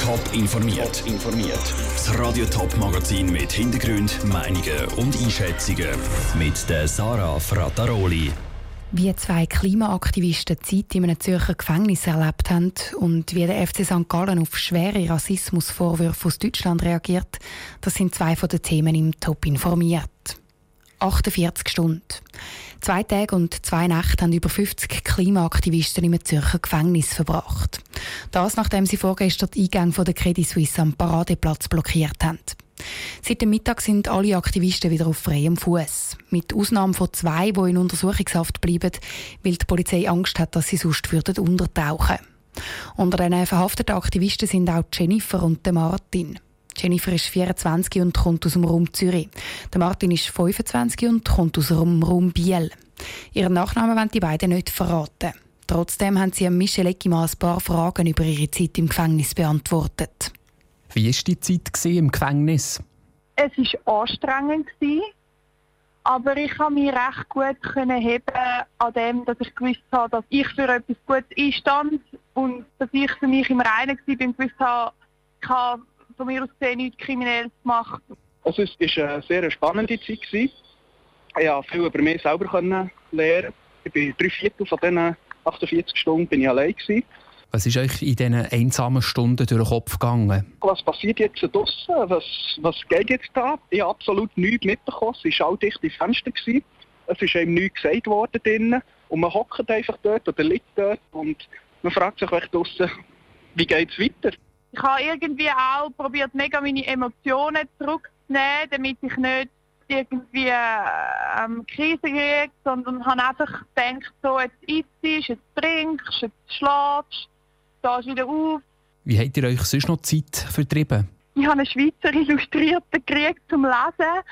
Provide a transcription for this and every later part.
Top informiert. informiert. Das Radio Top Magazin mit Hintergrund, Meinungen und Einschätzungen mit der Sarah Frataroli. Wie zwei Klimaaktivisten Zeit in einem Zürcher Gefängnis erlebt haben und wie der FC St. Gallen auf schwere Rassismusvorwürfe aus Deutschland reagiert, das sind zwei von den Themen im Top informiert. 48 Stunden. Zwei Tage und zwei Nächte haben über 50 Klimaaktivisten im Zürcher Gefängnis verbracht. Das, nachdem sie vorgestern die Eingänge der Credit Suisse am Paradeplatz blockiert haben. Seit dem Mittag sind alle Aktivisten wieder auf freiem Fuß. Mit Ausnahme von zwei, die in Untersuchungshaft bleiben, weil die Polizei Angst hat, dass sie sonst würden untertauchen Unter den verhafteten Aktivisten sind auch Jennifer und Martin. Jennifer ist 24 und kommt aus dem Raum Zürich. Der Martin ist 25 und kommt aus dem Raum Biel. Ihren Nachnamen wollen die beiden nicht verraten. Trotzdem haben sie Michel Eckimann ein paar Fragen über ihre Zeit im Gefängnis beantwortet. Wie war die Zeit im Gefängnis? Es war anstrengend, aber ich konnte mich recht gut heben an dem, dass ich gewusst habe, dass ich für etwas Gutes einstand und dass ich für mich im Reinen war, und gewusst habe, ich habe von mir aus gesehen nichts Kriminelles gemacht. Also es war eine sehr spannende Zeit. Ich konnte viel über mich selber lernen. Ich bin drei Viertel von diesen 48 Stunden bin ich allein. Gewesen. Was ist euch in diesen einsamen Stunden durch den Kopf gegangen? Was passiert jetzt draußen? Was, was geht jetzt da? Ich habe absolut nichts mitbekommen. Es war all dicht die Fenster. Gewesen. Es ist einem nichts gesagt worden drinnen. Und man hockt einfach dort oder liegt dort und man fragt sich draußen, wie geht es weiter? Ich habe irgendwie auch probiert, mega meine Emotionen zurückzunehmen, damit ich nicht irgendwie ähm, Krise kriege, sondern habe einfach gedacht, so, jetzt isst, jetzt trinkst, jetzt schlafst, stehst wieder auf. Wie habt ihr euch sonst noch Zeit vertrieben? Ich habe eine Schweizer Illustrierte gekriegt zum Lesen.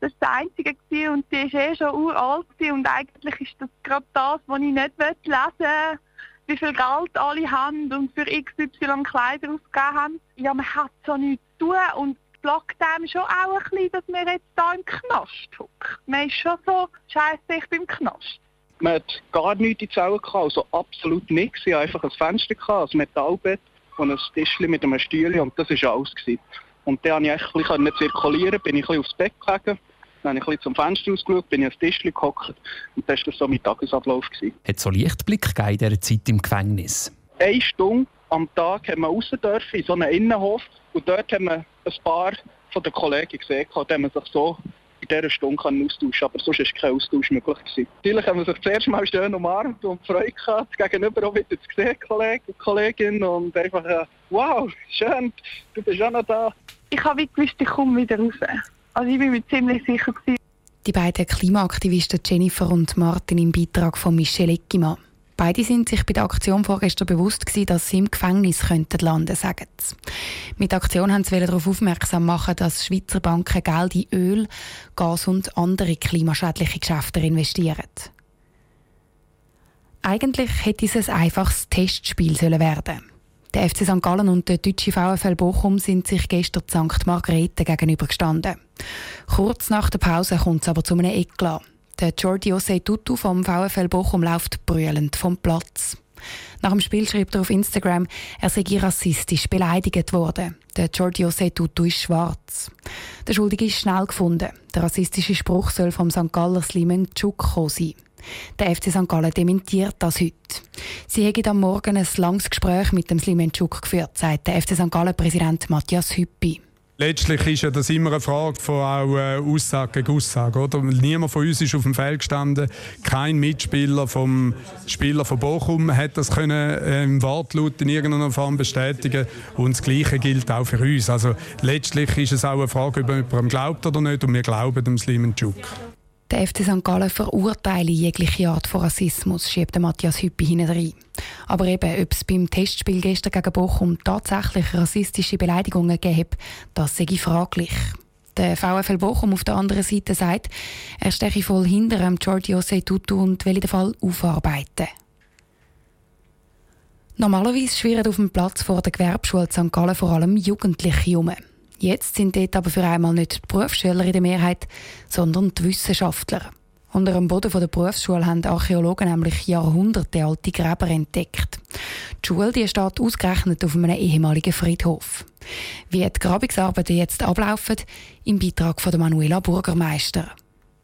Das war das Einzige und die ist eh schon uralt und eigentlich ist das gerade das, was ich nicht lesen will wie viel Geld alle haben und für XY Kleider ausgegeben haben. Ja, man hat so nichts zu tun und blockt einem schon auch ein bisschen, dass man jetzt hier im Knast hockt. Man ist schon so, scheiße, ich bin im Knast. Man hat gar nichts in die gehabt, also absolut nichts. Ich hatte einfach ein Fenster, gehabt, ein Metallbett und ein Tischchen mit einem Stühle und das war alles. Gewesen. Und dann konnte ich ein bisschen zirkulieren, bin ich ein bisschen aufs Bett gelegen dann habe ich ein bisschen zum Fenster ausgeschaut, bin ich ans Tisch gehockt und das war so mein Tagesablauf. Gewesen. Hat es so Lichtblick in dieser Zeit im Gefängnis? Eine Stunde am Tag haben wir raus dürfen, in so einem Innenhof und dort haben wir ein paar von den Kollegen gesehen, die man sich so in dieser Stunde kann austauschen aber sonst war kein Austausch möglich. Gewesen. Natürlich haben wir sich zuerst mal schön umarmt und Freude gehabt, gegenüber auch wieder zu sehen, Kollegen und Kolleginnen und einfach, äh, wow, schön, du bist auch noch da. Ich habe gewusst, ich komme wieder raus. Also ich bin mir ziemlich sicher gewesen. Die beiden Klimaaktivisten Jennifer und Martin im Beitrag von Michel Eckimann. Beide sind sich bei der Aktion vorgestern bewusst gewesen, dass sie im Gefängnis könnten landen, sagen sie. Mit der Aktion haben sie darauf aufmerksam machen, dass Schweizer Banken Geld in Öl, Gas und andere klimaschädliche Geschäfte investieren. Eigentlich hätte es ein einfaches Testspiel werden sollen. Der FC St. Gallen und der deutsche VfL Bochum sind sich gestern St. Margrethe gegenübergestanden. Kurz nach der Pause kommt es aber zu einem Eklat. Der Jordi Osei Tutu vom VfL Bochum läuft brüllend vom Platz. Nach dem Spiel schreibt er auf Instagram, er sei rassistisch beleidigt worden. Der Jordi Osei Tutu ist schwarz. Der Schuldige ist schnell gefunden. Der rassistische Spruch soll vom St. Galler Slimen Chuk sein. Der FC St. Gallen dementiert das heute. Sie haben am Morgen ein langes Gespräch mit dem Slimenchuk geführt, sagt der FC St. Gallen-Präsident Matthias Hüppi. Letztlich ist ja das immer eine Frage von auch äh, Aussage gegen Aussage. Oder? Niemand von uns ist auf dem Feld gestanden. Kein Mitspieler vom Spieler von Bochum hat das können äh, im Wortlaut in irgendeiner Form bestätigen. Und das Gleiche gilt auch für uns. Also letztlich ist es auch eine Frage, ob jemand glaubt oder nicht. Und wir glauben dem Slimenchuk. Der FC St. Gallen verurteile jegliche Art von Rassismus, schiebt Matthias Hüppi hinein. Aber eben, ob es beim Testspiel gestern gegen Bochum tatsächlich rassistische Beleidigungen gegeben das sei fraglich. Der VfL Bochum auf der anderen Seite sagt, er stehe voll hinter dem Giorgio Tutu und will den Fall aufarbeiten. Normalerweise schwirren auf dem Platz vor der Gewerbeschule St. Gallen vor allem Jugendliche herum. Jetzt sind dort aber für einmal nicht die Berufsschüler in der Mehrheit, sondern die Wissenschaftler. Unter dem Boden der Berufsschule haben Archäologen nämlich jahrhundertealte Gräber entdeckt. Die Schule die steht ausgerechnet auf einem ehemaligen Friedhof. Wie die Grabungsarbeiten jetzt ablaufen, im Beitrag von Manuela Burgermeister.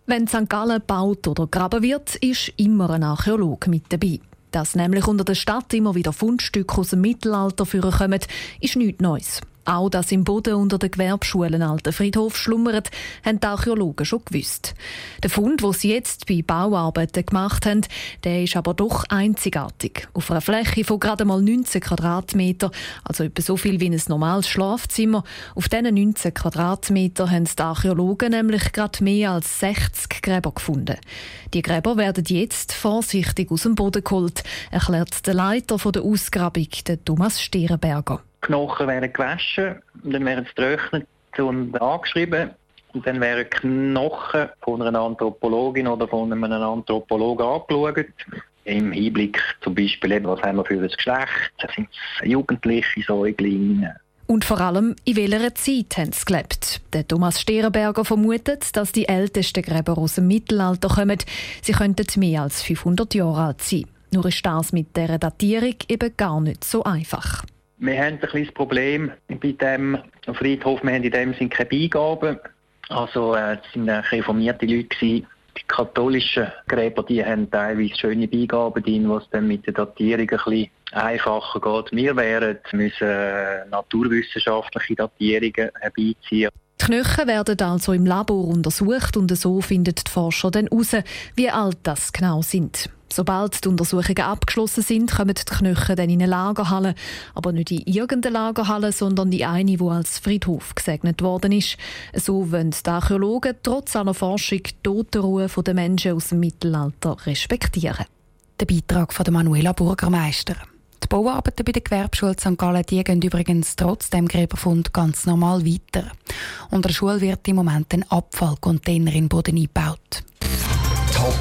Wenn St. Gallen baut oder graben wird, ist immer ein Archäologe mit dabei. Dass nämlich unter der Stadt immer wieder Fundstücke aus dem Mittelalter vorkommen, ist nichts Neues. Auch, dass im Boden unter den Gewerbschulen alter Friedhof schlummert, haben die Archäologen schon gewusst. Der Fund, den sie jetzt bei Bauarbeiten gemacht haben, der ist aber doch einzigartig. Auf einer Fläche von gerade mal 19 Quadratmeter, also etwa so viel wie ein normales Schlafzimmer, auf diesen 19 Quadratmeter haben die Archäologen nämlich gerade mehr als 60 Gräber gefunden. Die Gräber werden jetzt vorsichtig aus dem Boden geholt, erklärt der Leiter der Ausgrabung, der Thomas Stierenberger. Knochen werden gewaschen, dann werden sie getrocknet und angeschrieben. Und dann werden Knochen von einer Anthropologin oder von einem Anthropologen angeschaut. Im Hinblick zum Beispiel, eben, was haben wir für ein Geschlecht, sind es jugendliche Säuglinge. Und vor allem, in welcher Zeit haben sie gelebt? Der Thomas Sterenberger vermutet, dass die ältesten Gräber aus dem Mittelalter kommen. Sie könnten mehr als 500 Jahre alt sein. Nur ist das mit der Datierung eben gar nicht so einfach. Wir haben ein kleines Problem bei dem Friedhof. Wir haben in dem Sinne keine Beigaben. Also, äh, es waren reformierte Leute. Die katholischen Gräber die haben teilweise schöne Beigaben drin, was dann mit der Datierung ein bisschen einfacher geht. Wir wären, müssen äh, naturwissenschaftliche Datierungen herbeiziehen. Die Knochen werden also im Labor untersucht und so finden die Forscher dann heraus, wie alt das genau sind. Sobald die Untersuchungen abgeschlossen sind, kommen die Knochen dann in eine Lagerhalle. Aber nicht in irgendeine Lagerhalle, sondern in eine, die als Friedhof gesegnet worden ist. So wollen die Archäologen trotz aller Forschung die Totenruhe der Menschen aus dem Mittelalter respektieren. Der Beitrag von Manuela Burgermeister. Die Bauarbeiten bei der Gewerbeschule St. Gallen die gehen übrigens trotz dem Gräberfund ganz normal weiter. Unter der Schule wird im Moment ein Abfallcontainer in den Boden eingebaut.